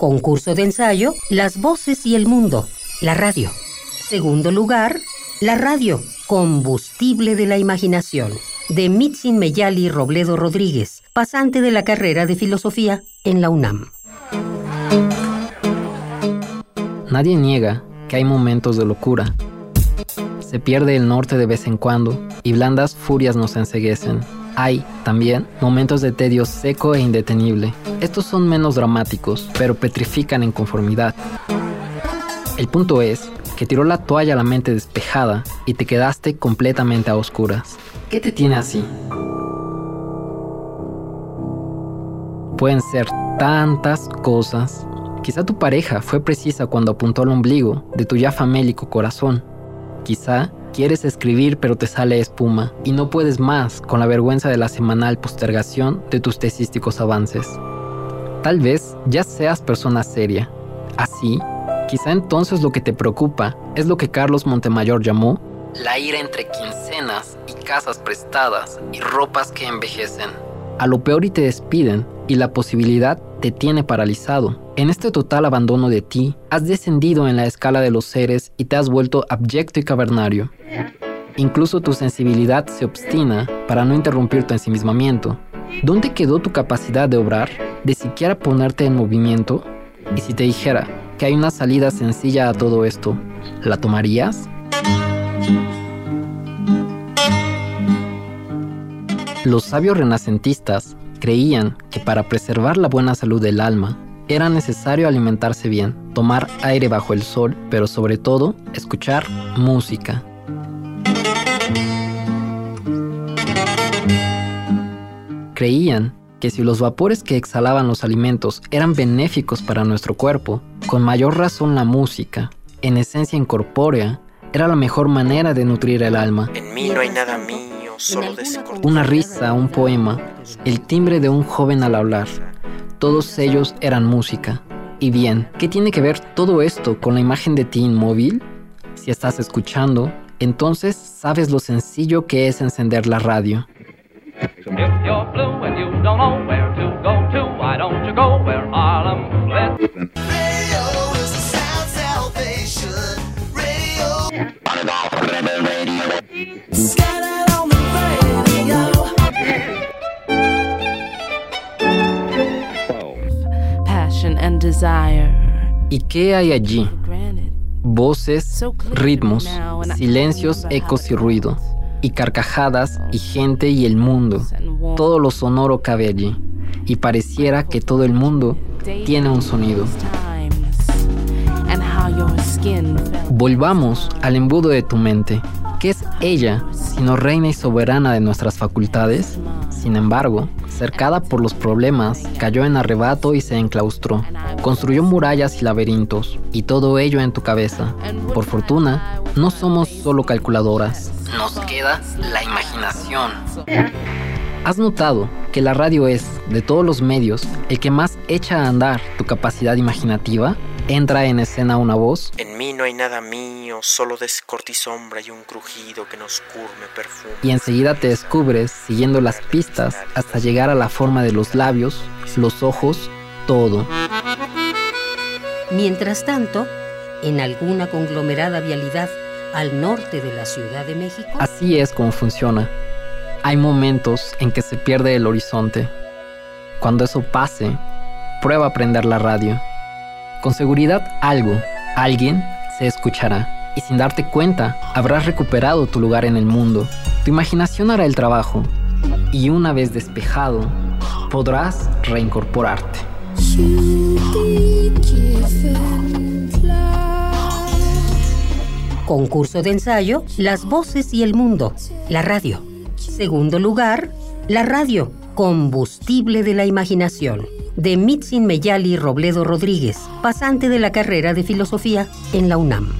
Concurso de ensayo, Las voces y el mundo, la radio. Segundo lugar, la radio, combustible de la imaginación, de Mitzin Meyali Robledo Rodríguez, pasante de la carrera de filosofía en la UNAM. Nadie niega que hay momentos de locura. Se pierde el norte de vez en cuando y blandas furias nos enseguecen. Hay, también, momentos de tedio seco e indetenible. Estos son menos dramáticos, pero petrifican en conformidad. El punto es que tiró la toalla a la mente despejada y te quedaste completamente a oscuras. ¿Qué te tiene así? Pueden ser tantas cosas. Quizá tu pareja fue precisa cuando apuntó al ombligo de tu ya famélico corazón. Quizá quieres escribir pero te sale espuma y no puedes más con la vergüenza de la semanal postergación de tus tesísticos avances. Tal vez ya seas persona seria. Así, quizá entonces lo que te preocupa es lo que Carlos Montemayor llamó la ira entre quincenas y casas prestadas y ropas que envejecen. A lo peor y te despiden y la posibilidad te tiene paralizado. En este total abandono de ti, has descendido en la escala de los seres y te has vuelto abyecto y cavernario. Incluso tu sensibilidad se obstina para no interrumpir tu ensimismamiento. ¿Dónde quedó tu capacidad de obrar, de siquiera ponerte en movimiento? Y si te dijera que hay una salida sencilla a todo esto, ¿la tomarías? Los sabios renacentistas creían que para preservar la buena salud del alma era necesario alimentarse bien, tomar aire bajo el sol, pero sobre todo escuchar música. Creían que si los vapores que exhalaban los alimentos eran benéficos para nuestro cuerpo, con mayor razón la música, en esencia incorpórea, era la mejor manera de nutrir el alma. En mí no hay nada mío, solo. Una risa, un poema, el timbre de un joven al hablar. Todos ellos eran música. Y bien, ¿qué tiene que ver todo esto con la imagen de ti inmóvil? Si estás escuchando, entonces sabes lo sencillo que es encender la radio. ¿Y qué hay allí? Voces, ritmos, silencios, ecos y ruido, y carcajadas y gente y el mundo. Todo lo sonoro cabe allí, y pareciera que todo el mundo tiene un sonido. Volvamos al embudo de tu mente. ¿Qué es ella, sino reina y soberana de nuestras facultades? Sin embargo, cercada por los problemas, cayó en arrebato y se enclaustró. Construyó murallas y laberintos, y todo ello en tu cabeza. Por fortuna, no somos solo calculadoras. Nos queda la imaginación. ¿Has notado que la radio es, de todos los medios, el que más echa a andar tu capacidad imaginativa? Entra en escena una voz En mí no hay nada mío, solo descortisombra y un crujido que nos curme perfume. y enseguida te descubres siguiendo las pistas hasta llegar a la forma de los labios, los ojos, todo. Mientras tanto, en alguna conglomerada vialidad al norte de la Ciudad de México, Así es como funciona. Hay momentos en que se pierde el horizonte. Cuando eso pase, prueba a prender la radio. Con seguridad algo, alguien se escuchará. Y sin darte cuenta, habrás recuperado tu lugar en el mundo. Tu imaginación hará el trabajo. Y una vez despejado, podrás reincorporarte. concurso de ensayo, Las voces y el mundo, la radio. Segundo lugar, la radio, combustible de la imaginación, de Mitzin Meyali Robledo Rodríguez, pasante de la carrera de filosofía en la UNAM.